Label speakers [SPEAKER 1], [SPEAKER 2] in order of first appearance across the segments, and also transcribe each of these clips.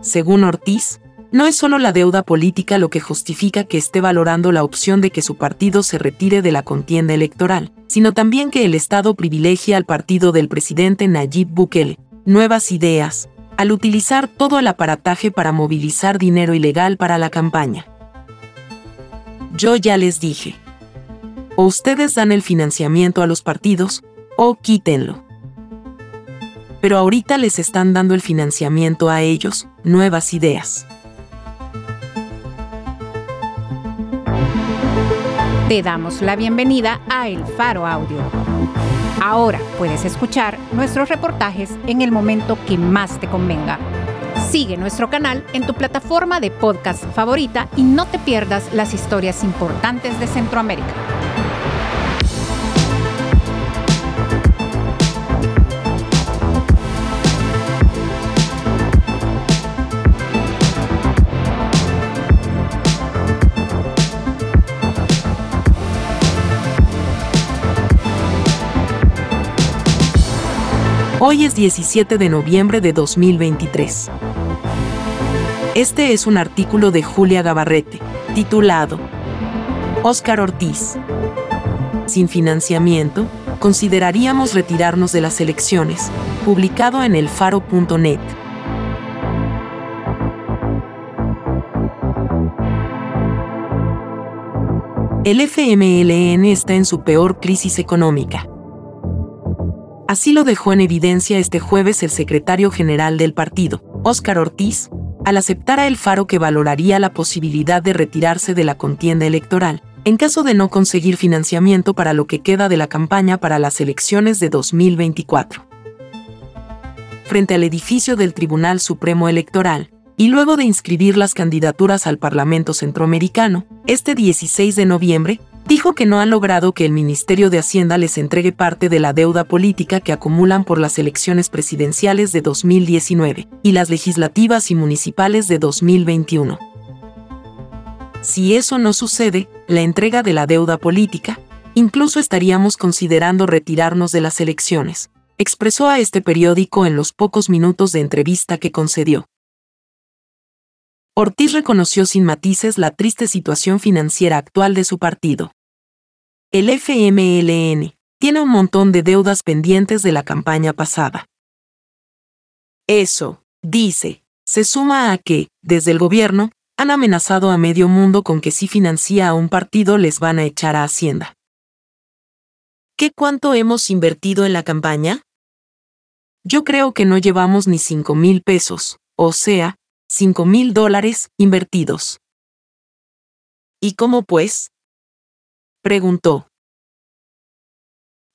[SPEAKER 1] Según Ortiz, no es solo la deuda política lo que justifica que esté valorando la opción de que su partido se retire de la contienda electoral, sino también que el Estado privilegia al partido del presidente Nayib Bukele, nuevas ideas, al utilizar todo el aparataje para movilizar dinero ilegal para la campaña. Yo ya les dije. O ustedes dan el financiamiento a los partidos, o quítenlo. Pero ahorita les están dando el financiamiento a ellos, nuevas ideas.
[SPEAKER 2] Te damos la bienvenida a El Faro Audio. Ahora puedes escuchar nuestros reportajes en el momento que más te convenga. Sigue nuestro canal en tu plataforma de podcast favorita y no te pierdas las historias importantes de Centroamérica.
[SPEAKER 1] Hoy es 17 de noviembre de 2023. Este es un artículo de Julia Gabarrete, titulado Óscar Ortiz. Sin financiamiento, consideraríamos retirarnos de las elecciones, publicado en elfaro.net. El FMLN está en su peor crisis económica. Así lo dejó en evidencia este jueves el secretario general del partido, Óscar Ortiz, al aceptar a El Faro que valoraría la posibilidad de retirarse de la contienda electoral, en caso de no conseguir financiamiento para lo que queda de la campaña para las elecciones de 2024. Frente al edificio del Tribunal Supremo Electoral, y luego de inscribir las candidaturas al Parlamento Centroamericano, este 16 de noviembre, dijo que no han logrado que el Ministerio de Hacienda les entregue parte de la deuda política que acumulan por las elecciones presidenciales de 2019 y las legislativas y municipales de 2021. Si eso no sucede, la entrega de la deuda política, incluso estaríamos considerando retirarnos de las elecciones, expresó a este periódico en los pocos minutos de entrevista que concedió. Ortiz reconoció sin matices la triste situación financiera actual de su partido. El FMLN tiene un montón de deudas pendientes de la campaña pasada. Eso, dice, se suma a que, desde el gobierno, han amenazado a medio mundo con que si financia a un partido les van a echar a Hacienda. ¿Qué cuánto hemos invertido en la campaña? Yo creo que no llevamos ni cinco mil pesos, o sea, 5 mil dólares invertidos. ¿Y cómo pues? Preguntó.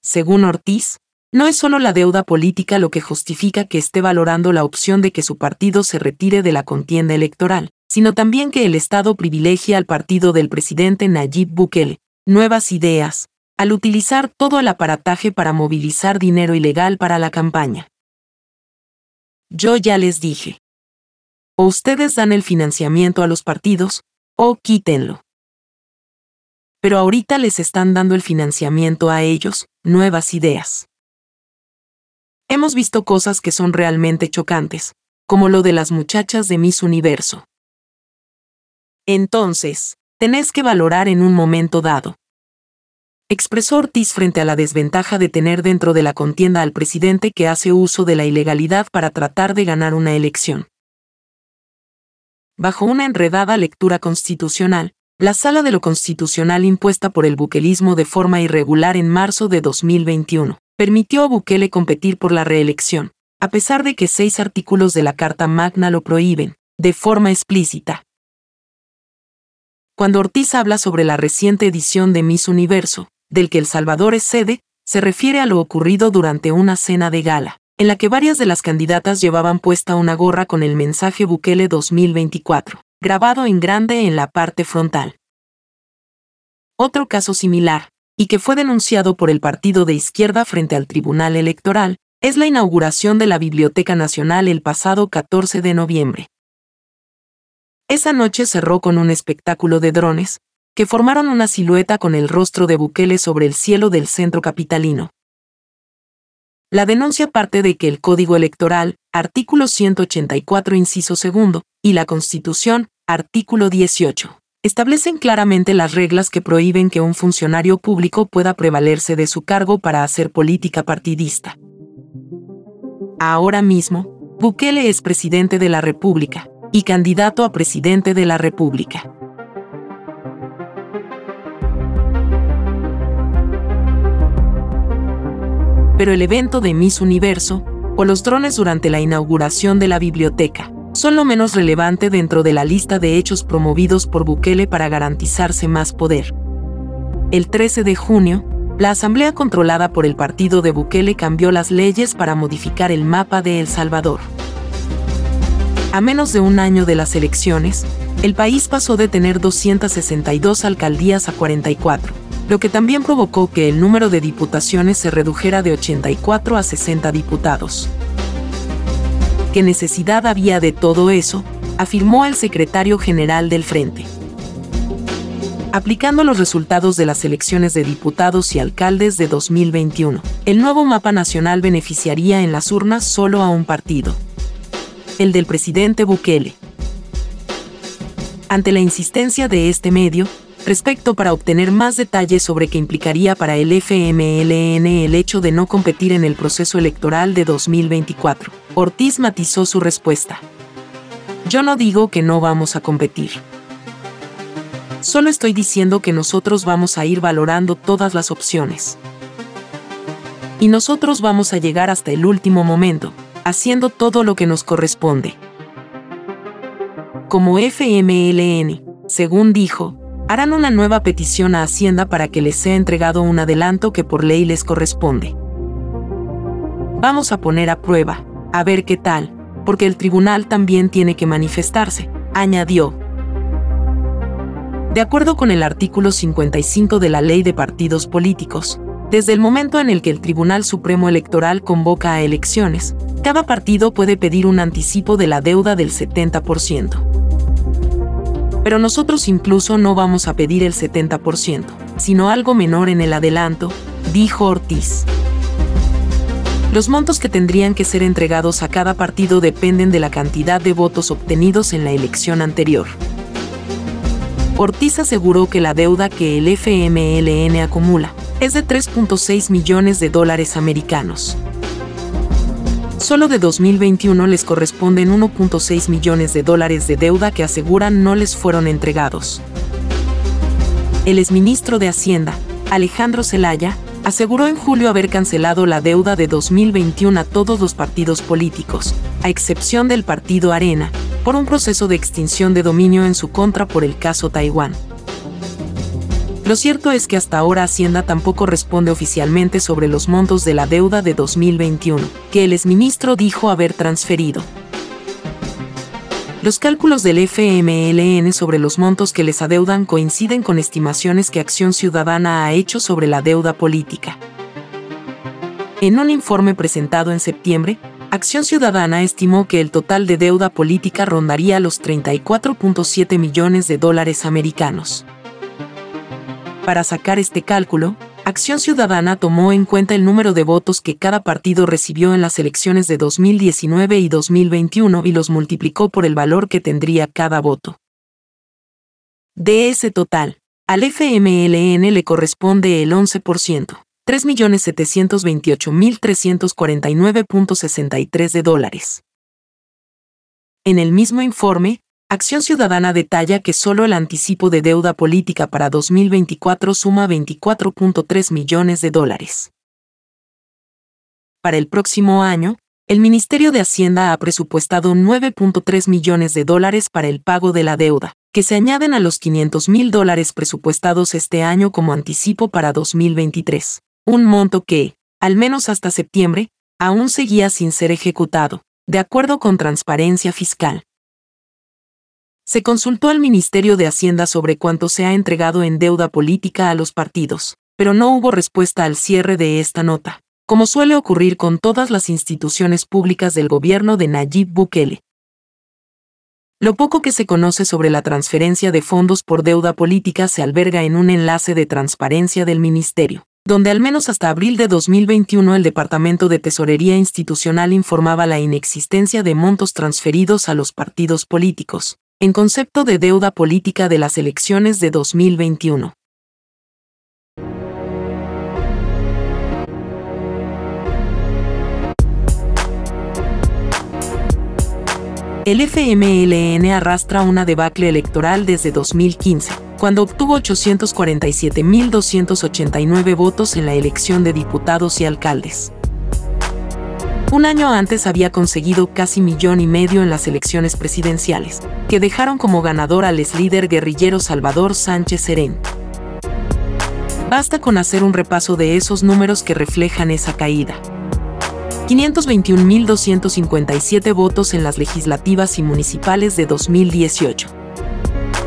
[SPEAKER 1] Según Ortiz, no es solo la deuda política lo que justifica que esté valorando la opción de que su partido se retire de la contienda electoral, sino también que el Estado privilegia al partido del presidente Nayib Bukele, nuevas ideas, al utilizar todo el aparataje para movilizar dinero ilegal para la campaña. Yo ya les dije o ustedes dan el financiamiento a los partidos, o quítenlo. Pero ahorita les están dando el financiamiento a ellos, nuevas ideas. Hemos visto cosas que son realmente chocantes, como lo de las muchachas de Miss Universo. Entonces, tenés que valorar en un momento dado. Expresó Ortiz frente a la desventaja de tener dentro de la contienda al presidente que hace uso de la ilegalidad para tratar de ganar una elección. Bajo una enredada lectura constitucional, la Sala de lo Constitucional impuesta por el buquelismo de forma irregular en marzo de 2021 permitió a Bukele competir por la reelección, a pesar de que seis artículos de la Carta Magna lo prohíben, de forma explícita. Cuando Ortiz habla sobre la reciente edición de Miss Universo, del que El Salvador es sede, se refiere a lo ocurrido durante una cena de gala en la que varias de las candidatas llevaban puesta una gorra con el mensaje Bukele 2024, grabado en grande en la parte frontal. Otro caso similar, y que fue denunciado por el partido de izquierda frente al Tribunal Electoral, es la inauguración de la Biblioteca Nacional el pasado 14 de noviembre. Esa noche cerró con un espectáculo de drones, que formaron una silueta con el rostro de Bukele sobre el cielo del centro capitalino. La denuncia parte de que el Código Electoral, artículo 184, inciso segundo, y la Constitución, artículo 18, establecen claramente las reglas que prohíben que un funcionario público pueda prevalerse de su cargo para hacer política partidista. Ahora mismo, Bukele es presidente de la República y candidato a presidente de la República. pero el evento de Miss Universo, o los drones durante la inauguración de la biblioteca, son lo menos relevante dentro de la lista de hechos promovidos por Bukele para garantizarse más poder. El 13 de junio, la asamblea controlada por el partido de Bukele cambió las leyes para modificar el mapa de El Salvador. A menos de un año de las elecciones, el país pasó de tener 262 alcaldías a 44 lo que también provocó que el número de diputaciones se redujera de 84 a 60 diputados. ¿Qué necesidad había de todo eso? afirmó el secretario general del Frente. Aplicando los resultados de las elecciones de diputados y alcaldes de 2021, el nuevo mapa nacional beneficiaría en las urnas solo a un partido, el del presidente Bukele. Ante la insistencia de este medio, respecto para obtener más detalles sobre qué implicaría para el FMLN el hecho de no competir en el proceso electoral de 2024. Ortiz matizó su respuesta. Yo no digo que no vamos a competir. Solo estoy diciendo que nosotros vamos a ir valorando todas las opciones. Y nosotros vamos a llegar hasta el último momento, haciendo todo lo que nos corresponde. Como FMLN, según dijo, harán una nueva petición a Hacienda para que les sea entregado un adelanto que por ley les corresponde. Vamos a poner a prueba, a ver qué tal, porque el tribunal también tiene que manifestarse, añadió. De acuerdo con el artículo 55 de la Ley de Partidos Políticos, desde el momento en el que el Tribunal Supremo Electoral convoca a elecciones, cada partido puede pedir un anticipo de la deuda del 70% pero nosotros incluso no vamos a pedir el 70%, sino algo menor en el adelanto, dijo Ortiz. Los montos que tendrían que ser entregados a cada partido dependen de la cantidad de votos obtenidos en la elección anterior. Ortiz aseguró que la deuda que el FMLN acumula es de 3.6 millones de dólares americanos. Solo de 2021 les corresponden 1.6 millones de dólares de deuda que aseguran no les fueron entregados. El exministro de Hacienda, Alejandro Zelaya, aseguró en julio haber cancelado la deuda de 2021 a todos los partidos políticos, a excepción del partido Arena, por un proceso de extinción de dominio en su contra por el caso Taiwán. Lo cierto es que hasta ahora Hacienda tampoco responde oficialmente sobre los montos de la deuda de 2021, que el exministro dijo haber transferido. Los cálculos del FMLN sobre los montos que les adeudan coinciden con estimaciones que Acción Ciudadana ha hecho sobre la deuda política. En un informe presentado en septiembre, Acción Ciudadana estimó que el total de deuda política rondaría los 34.7 millones de dólares americanos. Para sacar este cálculo, Acción Ciudadana tomó en cuenta el número de votos que cada partido recibió en las elecciones de 2019 y 2021 y los multiplicó por el valor que tendría cada voto. De ese total, al FMLN le corresponde el 11%, 3.728.349.63 de dólares. En el mismo informe, Acción Ciudadana detalla que solo el anticipo de deuda política para 2024 suma 24.3 millones de dólares. Para el próximo año, el Ministerio de Hacienda ha presupuestado 9.3 millones de dólares para el pago de la deuda, que se añaden a los 500 mil dólares presupuestados este año como anticipo para 2023, un monto que, al menos hasta septiembre, aún seguía sin ser ejecutado, de acuerdo con Transparencia Fiscal. Se consultó al Ministerio de Hacienda sobre cuánto se ha entregado en deuda política a los partidos, pero no hubo respuesta al cierre de esta nota, como suele ocurrir con todas las instituciones públicas del gobierno de Nayib Bukele. Lo poco que se conoce sobre la transferencia de fondos por deuda política se alberga en un enlace de transparencia del Ministerio. donde al menos hasta abril de 2021 el Departamento de Tesorería Institucional informaba la inexistencia de montos transferidos a los partidos políticos, en concepto de deuda política de las elecciones de 2021. El FMLN arrastra una debacle electoral desde 2015, cuando obtuvo 847.289 votos en la elección de diputados y alcaldes. Un año antes había conseguido casi millón y medio en las elecciones presidenciales, que dejaron como ganador al líder guerrillero Salvador Sánchez Serén. Basta con hacer un repaso de esos números que reflejan esa caída. 521.257 votos en las legislativas y municipales de 2018.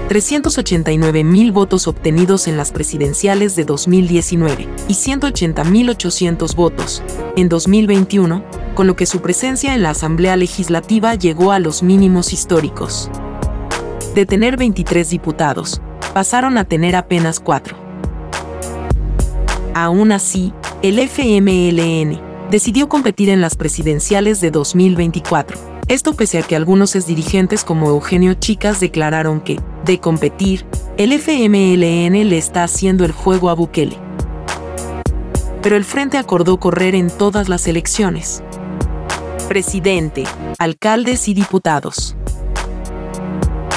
[SPEAKER 1] 389.000 votos obtenidos en las presidenciales de 2019 y 180.800 votos en 2021, con lo que su presencia en la Asamblea Legislativa llegó a los mínimos históricos. De tener 23 diputados, pasaron a tener apenas 4. Aún así, el FMLN, decidió competir en las presidenciales de 2024. Esto pese a que algunos exdirigentes como Eugenio Chicas declararon que, de competir, el FMLN le está haciendo el juego a Bukele. Pero el Frente acordó correr en todas las elecciones. Presidente, alcaldes y diputados.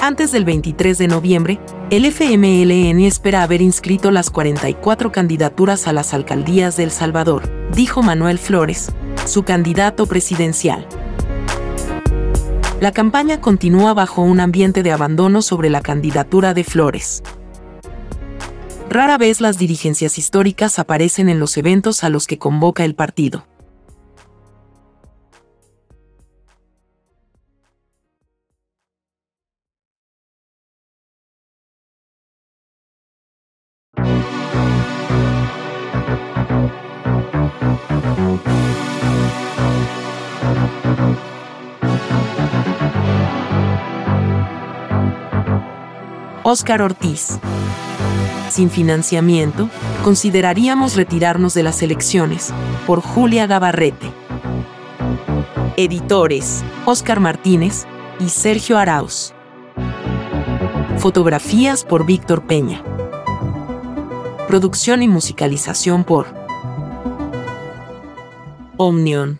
[SPEAKER 1] Antes del 23 de noviembre, el FMLN espera haber inscrito las 44 candidaturas a las alcaldías de El Salvador, dijo Manuel Flores, su candidato presidencial. La campaña continúa bajo un ambiente de abandono sobre la candidatura de Flores. Rara vez las dirigencias históricas aparecen en los eventos a los que convoca el partido. Óscar Ortiz. Sin financiamiento, consideraríamos retirarnos de las elecciones, por Julia Gabarrete. Editores, Óscar Martínez y Sergio Arauz. Fotografías por Víctor Peña. Producción y musicalización por Omnion.